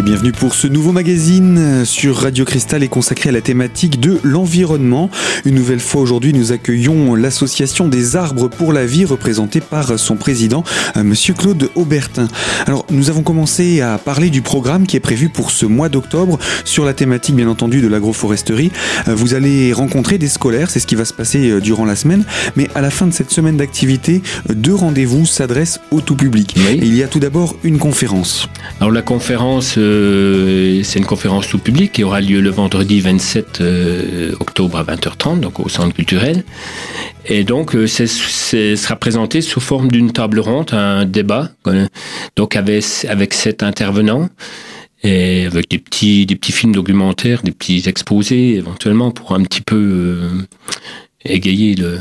Et bienvenue pour ce nouveau magazine sur Radio Cristal et consacré à la thématique de l'environnement. Une nouvelle fois aujourd'hui, nous accueillons l'association des arbres pour la vie représentée par son président, euh, monsieur Claude Aubertin. Alors, nous avons commencé à parler du programme qui est prévu pour ce mois d'octobre sur la thématique bien entendu de l'agroforesterie. Euh, vous allez rencontrer des scolaires, c'est ce qui va se passer euh, durant la semaine, mais à la fin de cette semaine d'activité, deux rendez-vous s'adressent au tout public. il y a tout d'abord une conférence. Alors la conférence euh, c'est une conférence tout public qui aura lieu le vendredi 27 euh, octobre à 20h30, donc au centre culturel. Et donc, euh, ce sera présenté sous forme d'une table ronde, un débat, donc avec, avec sept intervenants et avec des petits, des petits films documentaires, des petits exposés éventuellement pour un petit peu égayer le,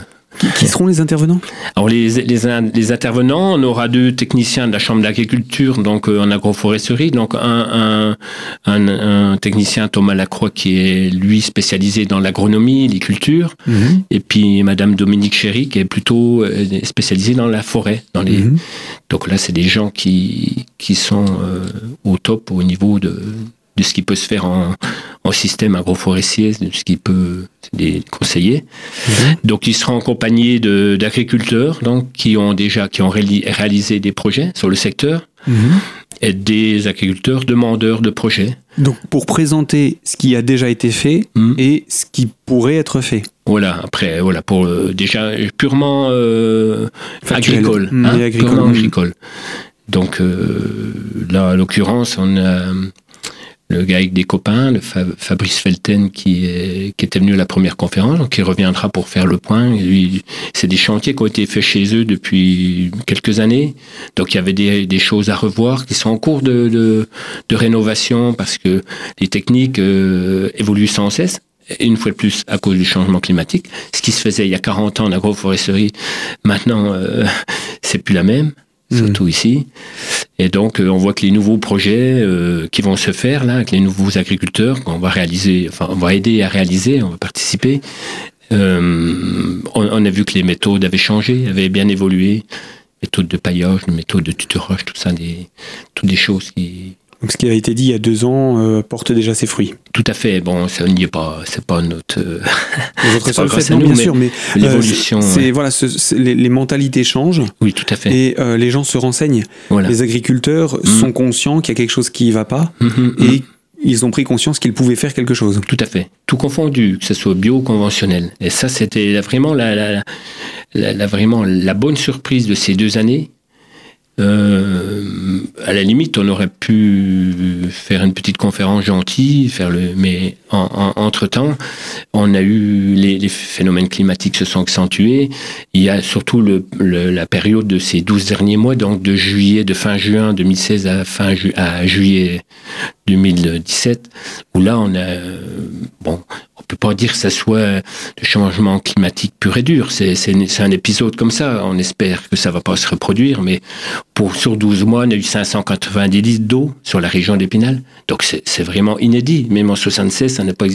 qui, seront les intervenants? Alors les, les, intervenants, on aura deux techniciens de la Chambre d'agriculture, donc euh, en agroforesterie, donc un, un, technicien Thomas Lacroix qui est lui spécialisé dans l'agronomie, les cultures, mhm. et puis Madame Dominique Chéry qui est plutôt euh, spécialisée dans la forêt. Dans les... Mhm. Donc là, c'est des gens qui, qui sont euh, au top au niveau de, de ce qui peut se faire en, système agroforestier, ce qui peut les conseiller. Mhm. Donc, ils seront accompagnés d'agriculteurs donc qui ont déjà qui ont réalisé des projets sur le secteur mhm. et des agriculteurs demandeurs de projets. Donc, pour présenter ce qui a déjà été fait mhm. et ce qui pourrait être fait. Voilà, après, voilà, pour euh, déjà purement euh, agricole, hein, Purement agricole. Donc, euh, là, en l'occurrence, on a le gars avec des copains, le Fabrice Felten qui, est, qui était venu à la première conférence, donc il reviendra pour faire le point. C'est des chantiers qui ont été faits chez eux depuis quelques années, donc il y avait des, des choses à revoir qui sont en cours de, de, de rénovation parce que les techniques euh, évoluent sans cesse une fois de plus à cause du changement climatique. Ce qui se faisait il y a 40 ans en agroforesterie, maintenant, euh, c'est plus la même. Mm. surtout ici. Et donc, euh, on voit que les nouveaux projets euh, qui vont se faire là, avec les nouveaux agriculteurs qu'on va réaliser, enfin, on va aider à réaliser, on va participer. Euh, on, a vu que les méthodes avaient changé, avaient bien évolué. Méthode de paillage, méthode de tutorage, tout ça, des, toutes des choses qui, donc ce qui a été dit il y a deux ans euh, porte déjà ses fruits. Tout à fait. Bon, ça n'y est pas. C'est pas notre. Euh, votre seul fait, non, bien sûr, mais euh, l'évolution. c'est voilà, les, mentalités changent. Oui, tout à fait. Et les gens se renseignent. Les agriculteurs mmh. sont conscients qu'il y a quelque chose qui ne va pas mmh, mmh, et ils ont pris conscience qu'ils pouvaient faire quelque chose. Tout à fait. Tout confondu, que ce soit bio ou conventionnel. Et ça, c'était vraiment la, la, vraiment la bonne surprise de ces deux années euh, à la limite, on aurait pu faire une petite conférence gentille, faire le, mais entre temps, on a eu les, phénomènes climatiques se sont accentués. Il y a surtout le, la période de ces 12 derniers mois, donc de juillet, de fin juin 2016 à fin à juillet 2017, où là on a bon, on peut pas dire que ça soit le changement climatique pur et dur. C'est un épisode comme ça. On espère que ça va pas se reproduire, mais pour sur 12 mois, on a eu 590 litres d'eau sur la région d'Épinal. Donc c'est vraiment inédit. Même en 76, ça n'a pas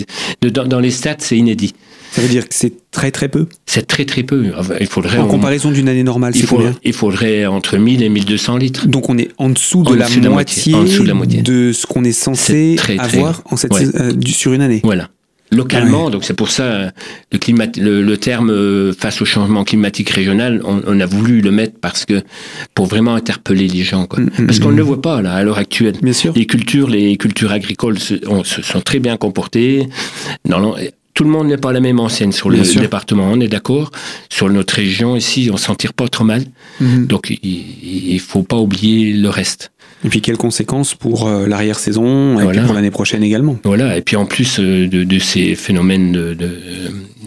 dans, dans les stats, c'est inédit. Ça veut dire que c'est très très peu C'est très très peu. Il faudrait en comparaison d'une année normale, c'est combien Il faudrait entre 1000 et 1200 litres. Donc on est en dessous de, la, moitié, en dessous de la moitié de ce qu'on est censé avoir en cette, euh, sur une année. Voilà localement. Donc c'est pour ça le, climat, le, terme euh, face au changement climatique régional, on, a voulu le mettre parce que pour vraiment interpeller les gens, quoi. Mm, mm, parce qu'on ne mm. le voit pas là à l'heure actuelle. Bien sûr. Les cultures, les cultures agricoles se, se sont très bien comportées. Non, tout le monde n'est pas la même enseigne sur le département, on est d'accord. Sur notre région ici, on s'en tire pas trop mal. Donc il, ne faut pas oublier le reste. Et puis quelles conséquences pour euh, l'arrière-saison et pour l'année prochaine également? Voilà, et puis en plus euh, de, ces phénomènes de, de,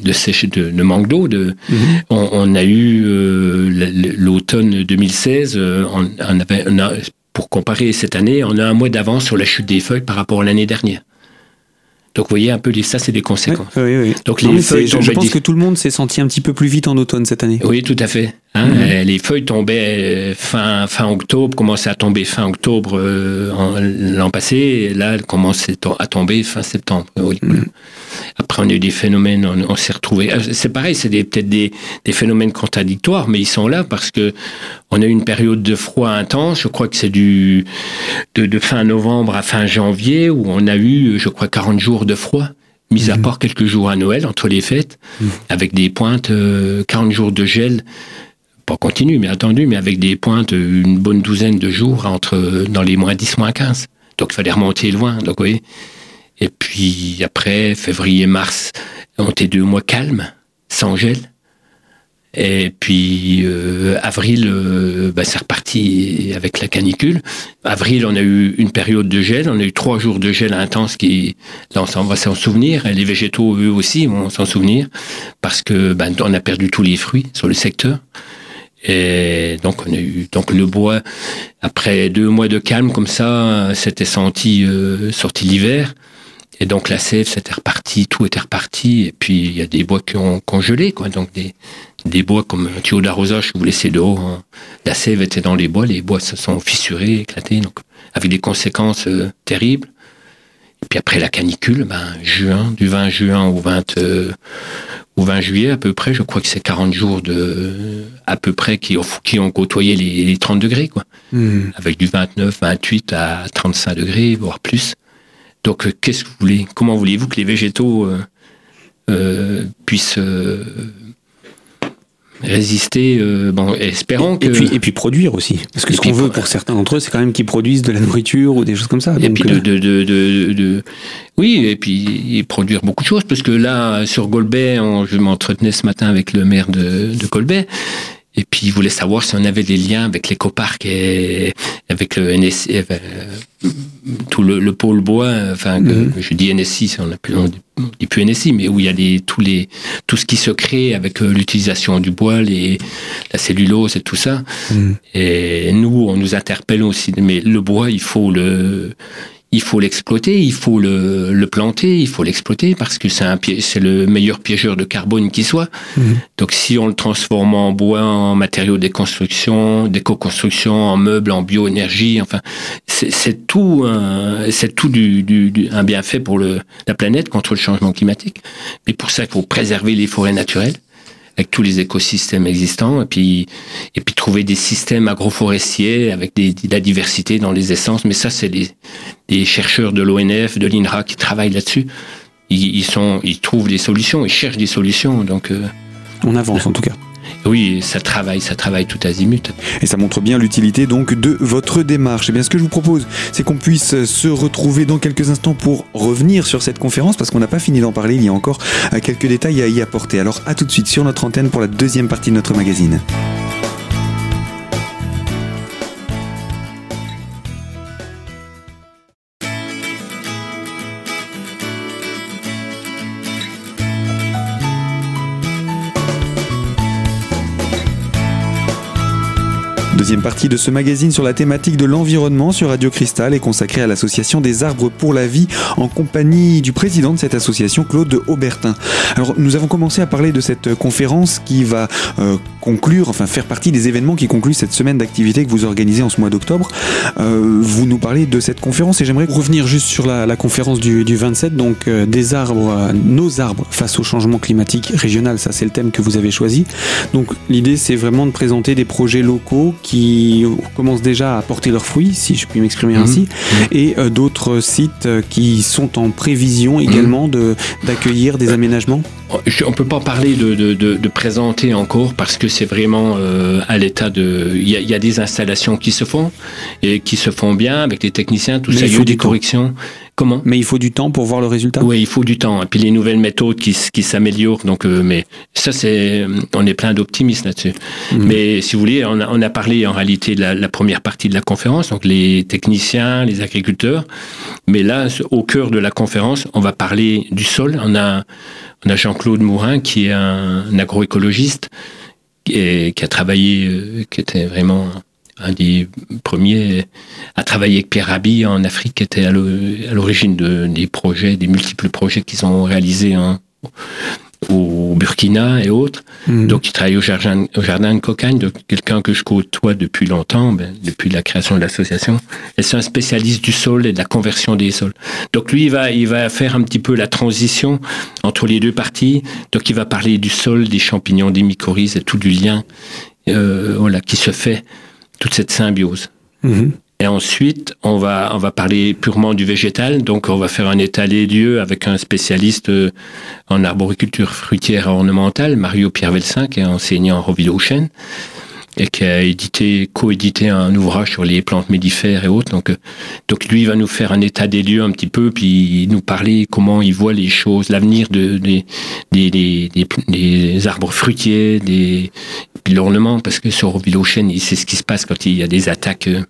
de, de manque d'eau, de, mhm. on, a eu euh, l'automne 2016, on, avait, pour comparer cette année, on a un mois d'avance sur la chute des feuilles par rapport à l'année dernière. Donc vous voyez un peu, ça c'est des conséquences. Oui, oui, Donc les feuilles je, pense que tout le monde s'est senti un petit peu plus vite en automne cette année. Oui, tout à fait. Hein. Mhm. Euh, les feuilles tombaient euh, fin, fin octobre, commençaient à tomber fin octobre euh, l'an passé, et là elles commencent à tomber fin septembre. Mhm. Après, on a eu des phénomènes, on, s'est retrouvé. Euh, c'est pareil, c'est peut-être des, phénomènes contradictoires, mais ils sont là parce que on a eu une période de froid intense. Je crois que c'est du de, fin novembre à fin janvier où on a eu, je crois, 40 jours de froid mis à mhm. part quelques jours à Noël entre les fêtes, mhm. avec des pointes, 40 jours de gel pas continu, mais attendu, mais avec des pointes, une bonne douzaine de jours entre dans les moins 10, moins 15. Donc il fallait remonter loin. Donc, oui. Et puis après, février, mars, on était deux mois calmes, sans gel. Et puis euh, avril, euh, bah, c'est reparti avec la canicule. Avril, on a eu une période de gel. On a eu trois jours de gel intense qui, là, on va s'en souvenir. Et les végétaux, eux aussi, vont s'en souvenir parce que bah, on a perdu tous les fruits sur le secteur. Et donc on a eu donc le bois après deux mois de calme comme ça, c'était senti euh, sorti l'hiver. Et donc la sève c'était reparti, tout était reparti. Et puis il y a des bois qui ont congelé, quoi. Donc des, des bois comme un tuyau d'arrosage que vous laissez dehors. Hein. La sève était dans les bois, les bois se sont fissurés, éclatés, donc avec des conséquences euh, terribles. Et puis après la canicule, ben, juin, du 20 juin au 20, euh, au 20 juillet à peu près, je crois que c'est 40 jours de, à peu près qui ont, qui ont côtoyé les, 30 degrés, quoi. Hmm. Avec du 29, 28 à 35 degrés, voire plus. Donc, euh, qu'est-ce que vous voulez Comment voulez-vous que les végétaux euh, puissent résister, euh, bon, espérant que... Et puis, et puis produire aussi. Parce que ce qu'on veut pour certains d'entre eux, c'est quand même qu'ils produisent de la nourriture ou des choses comme ça. Et puis euh, de, de, de, de, Oui, et puis produire beaucoup de choses. Parce que là, sur Golbet, je m'entretenais ce matin avec le maire de, de Golbet. Puis, il voulait savoir si on avait des liens avec l'écoparc et avec le NSI, euh, tout le, pôle bois, enfin, mhm. je dis NSI, on, plus, on dit plus NSI, mais où il y a des, tous les, tout ce qui se crée avec euh, l'utilisation du bois, les, la cellulose et tout ça. Mhm. Et nous, on nous interpelle aussi, mais le bois, il faut le, il faut l'exploiter, il faut le, le, planter, il faut l'exploiter parce que c'est un c'est le meilleur piégeur de carbone qui soit. Mhm. Donc si on le transforme en bois, en matériaux de construction, d'éco-construction, en meubles, en bioénergie, enfin c'est tout c'est tout du, du, un bienfait pour le, la planète contre le changement climatique. Mais pour ça il faut préserver les forêts naturelles avec tous les écosystèmes existants, et puis, et puis trouver des systèmes agroforestiers avec des, de la diversité dans les essences. Mais ça, c'est des, des chercheurs de l'ONF, de l'INRA qui travaillent là-dessus. Ils, ils, sont, ils trouvent des solutions, ils cherchent des solutions. Donc, euh, on avance en tout cas. Oui, ça travaille, ça travaille tout azimut. Et ça montre bien l'utilité donc de votre démarche. Et eh bien ce que je vous propose, c'est qu'on puisse se retrouver dans quelques instants pour revenir sur cette conférence parce qu'on n'a pas fini d'en parler, il y a encore quelques détails à y apporter. Alors à tout de suite sur notre antenne pour la deuxième partie de notre magazine. Deuxième partie de ce magazine sur la thématique de l'environnement sur Radio Cristal est consacrée à l'association des arbres pour la vie en compagnie du président de cette association, Claude Aubertin. Alors nous avons commencé à parler de cette conférence qui va euh, conclure, enfin faire partie des événements qui concluent cette semaine d'activité que vous organisez en ce mois d'octobre. Euh, vous nous parlez de cette conférence et j'aimerais revenir juste sur la, conférence du, 27, donc euh, des arbres, nos arbres face au changement climatique régional, ça c'est le thème que vous avez choisi. Donc l'idée c'est vraiment de présenter des projets locaux qui qui commencent déjà à porter leurs fruits, si je puis m'exprimer mhm. ainsi, et euh, d'autres sites euh, qui sont en prévision également mhm. d'accueillir des aménagements on peut pas parler de, de, présenter encore parce que c'est vraiment euh, à l'état de. Il y, a, des installations qui se font et qui se font bien avec des techniciens, tout ça. Il faut des corrections. Comment Mais il faut du temps pour voir le résultat? Oui, il faut du temps. Et puis les nouvelles méthodes qui, qui s'améliorent. Donc, euh, mais ça, c'est, on est plein d'optimisme là-dessus. Mhm. Mais si vous voulez, on a, on a parlé en réalité de la, la, première partie de la conférence, donc les techniciens, les agriculteurs. Mais là, au cœur de la conférence, on va parler du sol. On a on a Jean-Claude Mourin qui est un, agroécologiste et qui a travaillé, euh, qui était vraiment un des premiers à travailler avec Pierre Rabhi en Afrique, qui était à l'origine de, des projets, des multiples projets qu'ils ont réalisés au Burkina et autres. Mhm. Donc, il travaille au jardin, au jardin de Cocagne, donc quelqu'un que je côtoie depuis longtemps, ben, depuis la création de l'association. Et c'est un spécialiste du sol et de la conversion des sols. Donc, lui, il va, il va faire un petit peu la transition entre les deux parties. Donc, il va parler du sol, des champignons, des mycorhizes et tout du lien, euh, voilà, qui se fait, toute cette symbiose. Mhm. Et ensuite, on va, on va parler purement du végétal. Donc, on va faire un état des lieux avec un spécialiste euh, en arboriculture fruitière et ornementale, Mario Pierre Velsin, qui est enseignant en Roville-aux-Chênes et qui a édité, co-édité un ouvrage sur les plantes médifères et autres. Donc, euh, donc lui, il va nous faire un état des lieux un petit peu, puis nous parler comment il voit les choses, l'avenir de, des, des, des, des, arbres fruitiers, des, de l'ornement, parce que sur Roville-aux-Chênes, il sait ce qui se passe quand il y a des attaques euh,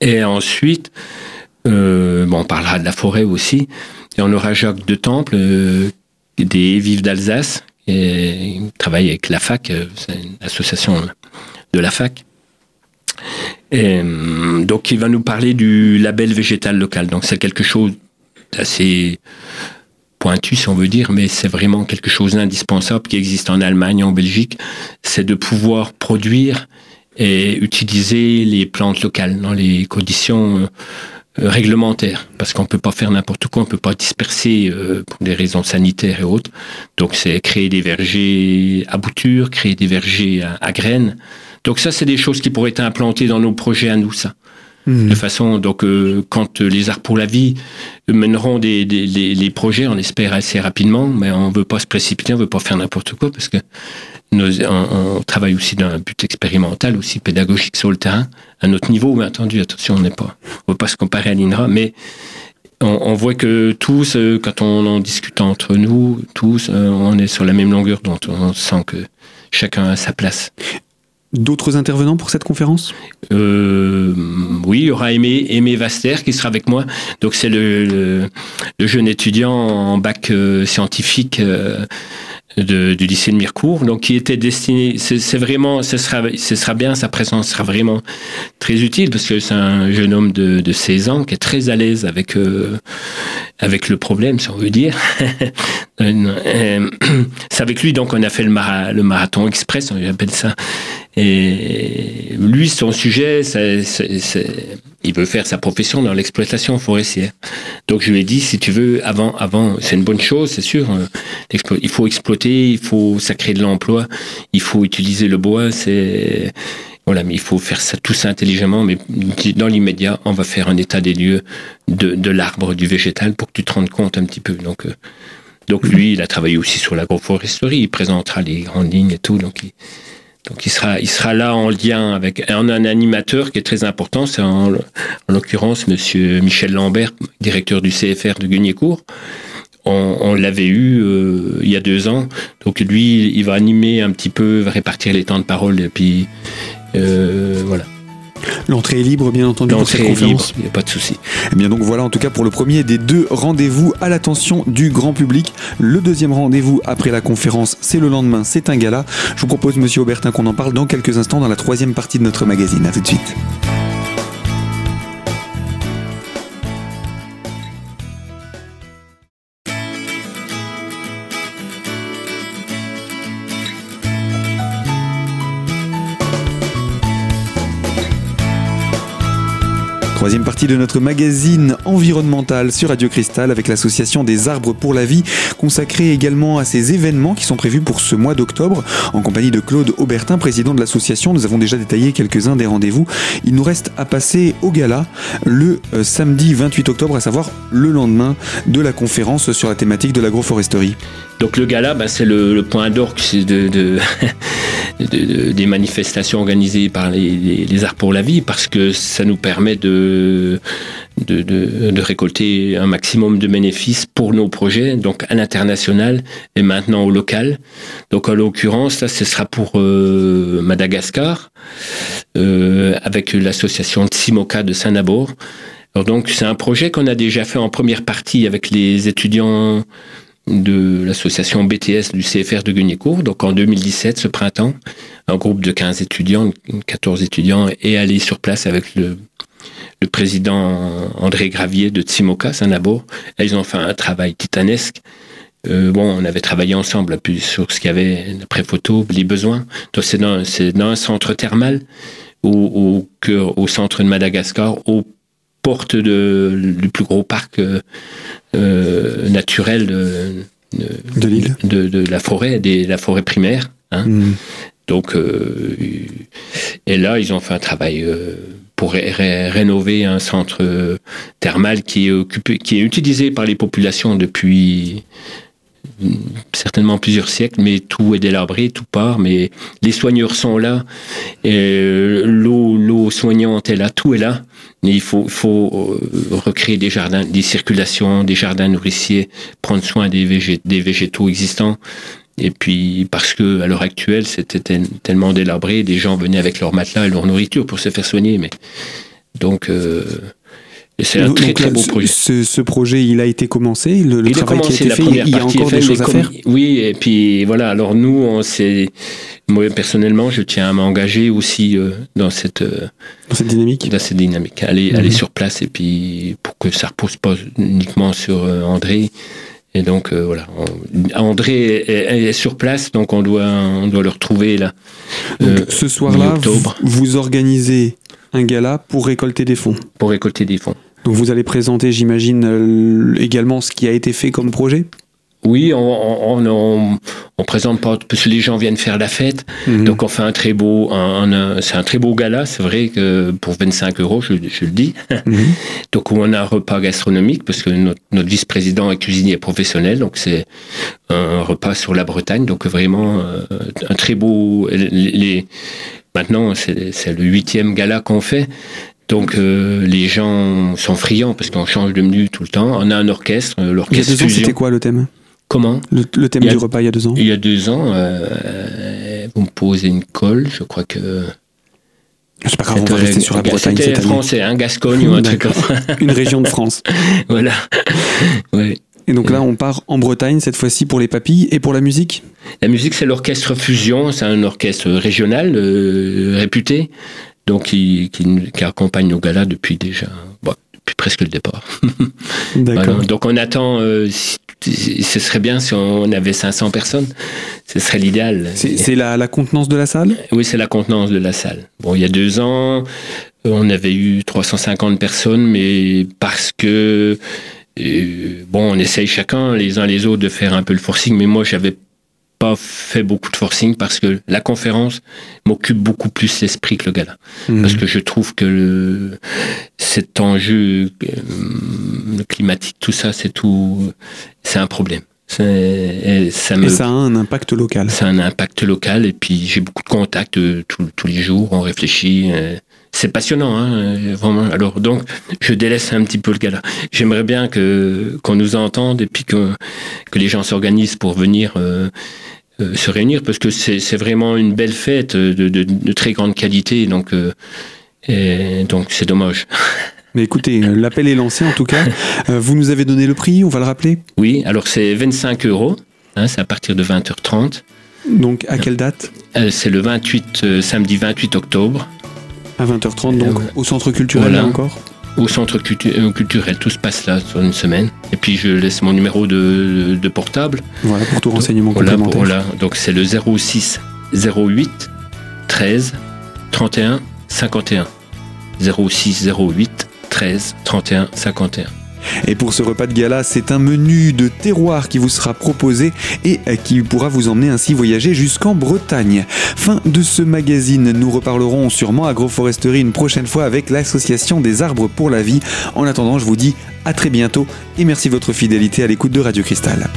et ensuite, euh, bon, on parlera de la forêt aussi. Et on aura Jacques de Temple, euh, des Vives d'Alsace, qui travaille avec la fac, c'est une association de la fac. Et, donc, il va nous parler du label végétal local. Donc, c'est quelque chose d'assez pointu, si on veut dire, mais c'est vraiment quelque chose d'indispensable qui existe en Allemagne, en Belgique. C'est de pouvoir produire et utiliser les plantes locales dans les conditions euh, réglementaires, parce qu'on peut pas faire n'importe quoi, on peut pas disperser euh, pour des raisons sanitaires et autres. Donc c'est créer des vergers à bouture, créer des vergers à, graines. Donc ça, c'est des choses qui pourraient être implantées dans nos projets à nous, ça. Mmh. De façon, donc, euh, quand les Arts pour la Vie mèneront des, des, les projets, on espère assez rapidement, mais on veut pas se précipiter, on veut pas faire n'importe quoi, parce que on, travaille aussi d'un but expérimental, aussi pédagogique sur le terrain, à notre niveau, mais attendu, attention, on n'est pas, on ne veut pas se comparer à l'INRA, mais on, voit que tous, euh, quand on en discute entre nous, tous, euh, on est sur la même longueur d'onde. On sent que chacun a sa place. D'autres intervenants pour cette conférence? Euh, Oui, il y aura Aimé, Aimé Vaster qui sera avec moi. Donc c'est le, jeune étudiant en bac scientifique de, du lycée de Mirecourt, donc qui était destiné, c'est vraiment, ce sera, ce sera bien, sa présence sera vraiment très utile parce que c'est un jeune homme de, de 16 ans qui est très à l'aise avec euh, avec le problème, si on veut dire. Euh, c'est avec lui donc on a fait le, le marathon express, on appelle ça. Et lui, son sujet, c'est, il veut faire sa profession dans l'exploitation forestière. Donc je lui ai dit, si tu veux, avant, avant, c'est une bonne chose, c'est sûr. Hein. Il faut exploiter, il faut, ça crée de l'emploi, il faut utiliser le bois, c'est voilà, mais il faut faire ça tout ça intelligemment. Mais dans l'immédiat, on va faire un état des lieux de, l'arbre, du végétal, pour que tu te rendes compte un petit peu. Donc, euh, donc lui, il a travaillé aussi sur l'agroforesterie. Il présentera les grandes lignes et tout. Donc, donc il sera, il sera là en lien avec un, un animateur qui est très important. C'est en, l'occurrence Monsieur Michel Lambert, directeur du CFR de Guignécourt. On, on l'avait eu euh, il y a deux ans. Donc lui, il va animer un petit peu, va répartir les temps de parole et puis euh, voilà. L'entrée est libre, bien entendu, pour cette conférence. Il n'y a pas de souci. Eh bien donc voilà, en tout cas pour le premier des deux rendez-vous à l'attention du grand public. Le deuxième rendez-vous après la conférence, c'est le lendemain, c'est un gala. Je vous propose, Monsieur Aubertin, qu'on en parle dans quelques instants dans la troisième partie de notre magazine. À tout de suite. Troisième partie de notre magazine environnemental sur Radio Cristal avec l'association des arbres pour la vie, consacrée également à ces événements qui sont prévus pour ce mois d'octobre. En compagnie de Claude Aubertin, président de l'association, nous avons déjà détaillé quelques-uns des rendez-vous. Il nous reste à passer au gala le euh, samedi 28 octobre, à savoir le lendemain de la conférence sur la thématique de l'agroforesterie. Donc le gala, bah, c'est le, point d'orgue de, de, des manifestations organisées par les, les, Arts pour la Vie, parce que ça nous permet de, de, récolter un maximum de bénéfices pour nos projets, donc à l'international et maintenant au local. Donc en l'occurrence, là, ce sera pour euh, Madagascar, euh, avec l'association Tsimoka de Saint-Nabor. Donc c'est un projet qu'on a déjà fait en première partie avec les étudiants de l'association BTS du CFR de Guignécourt. Donc en 2017, ce printemps, un groupe de 15 étudiants, 14 étudiants est allé sur place avec le, le président André Gravier de Tsimoka, Saint-Nabo. Ils ont fait un travail titanesque bon, on avait travaillé ensemble sur ce qu'il y avait d'après photo, les besoins. Donc c'est dans, dans, un centre thermal au, au, au centre de Madagascar, aux portes de, du plus gros parc naturel de, de, l'île, de, la forêt, de la forêt primaire. Hein. Hmm. Donc, euh, et là, ils ont fait un travail euh, pour rénover un centre euh, thermal qui est, occupé, qui est utilisé par les populations depuis certainement plusieurs siècles, mais tout est délabré, tout part, mais les soigneurs sont là, l'eau, l'eau soignante est là, tout est là, mais il faut, faut recréer des jardins, des circulations, des jardins nourriciers, prendre soin des végétaux existants, et puis parce que à l'heure actuelle, c'était tellement délabré, des gens venaient avec leur matelas et leur nourriture pour se faire soigner. Mais donc euh, c'est un très très beau projet. Ce, projet, il a été commencé, le, travail qui a été fait, il y a encore des choses à faire. Oui, et puis voilà. Alors nous, on s'est, moi personnellement, je tiens à m'engager aussi euh, dans cette euh, dans cette dynamique. Dans cette dynamique, aller aller mhm. sur place et puis pour que ça repose pas uniquement sur André et donc euh, voilà, André est, sur place, donc on doit, on doit le retrouver là. Donc, euh, ce soir-là, vous, organisez un gala pour récolter des fonds. Pour récolter des fonds. Donc vous allez présenter, j'imagine, euh, également ce qui a été fait comme projet? Oui, on, on, on, présente pas parce que les gens viennent faire la fête, mhm. donc on fait un très beau, un, c'est un très beau gala. C'est vrai que pour 25 euros, je, je le dis. Mhm. donc on a un repas gastronomique parce que notre, vice-président est cuisinier professionnel, donc c'est un repas sur la Bretagne, donc vraiment euh, un très beau. Les, maintenant, c'est le huitième gala qu'on fait. Donc euh, les gens sont friands parce qu'on change de menu tout le temps. On a un orchestre, euh, l'orchestre. C'était quoi le thème? Comment le, thème du repas il y a deux ans Il y a deux ans, euh, vous me posez une colle, je crois que. C'est pas grave, on va rester sur la Bretagne C'était français, un Gascogne ou un truc Une région de France. voilà. Et donc là, on part en Bretagne cette fois-ci pour les papilles et pour la musique? La musique, c'est l'orchestre Fusion, c'est un orchestre régional euh, réputé, donc qui, qui, accompagne nos galas depuis déjà, depuis presque le départ. D'accord. Donc on attend, euh, ce serait bien si on avait 500 personnes. Ce serait l'idéal. C'est la, contenance de la salle? Oui, c'est la contenance de la salle. Bon, il y a deux ans, on avait eu 350 personnes, mais parce que euh, bon, on essaye chacun, les uns les autres, de faire un peu le forcing, mais moi, j'avais pas fait beaucoup de forcing parce que la conférence m'occupe beaucoup plus l'esprit que le gala. Mhm. Parce que je trouve que le, cet enjeu euh, climatique, tout ça, c'est tout, c'est un problème. Et ça, me, et ça a un impact local. Ça a un impact local et puis j'ai beaucoup de contacts euh, tous les jours, on réfléchit. Euh, c'est passionnant, hein, vraiment. Alors donc, je délaisse un petit peu le gala. J'aimerais bien que qu'on nous entende et puis que que les gens s'organisent pour venir euh, se réunir parce que c'est vraiment une belle fête de, de, de très grande qualité. Donc, euh, et donc c'est dommage. Mais écoutez, euh, l'appel est lancé en tout cas. vous nous avez donné le prix, on va le rappeler? Oui, alors c'est 25 euros. Hein, c'est à partir de 20h30. Donc à quelle date? C'est le 28, samedi 28 octobre. À 20h30, donc au centre culturel là encore au centre euh, culturel. Tout se passe là sur une semaine. Et puis je laisse mon numéro de, portable. Voilà, pour tout renseignement complémentaire. Voilà, donc c'est le 06 08 13 31 51. 06 08 13 31 51. Et pour ce repas de gala, c'est un menu de terroir qui vous sera proposé et qui pourra vous emmener ainsi voyager jusqu'en Bretagne. Fin de ce magazine, nous reparlerons sûrement agroforesterie une prochaine fois avec l'association des arbres pour la vie. En attendant, je vous dis à très bientôt et merci de votre fidélité à l'écoute de Radio Cristal.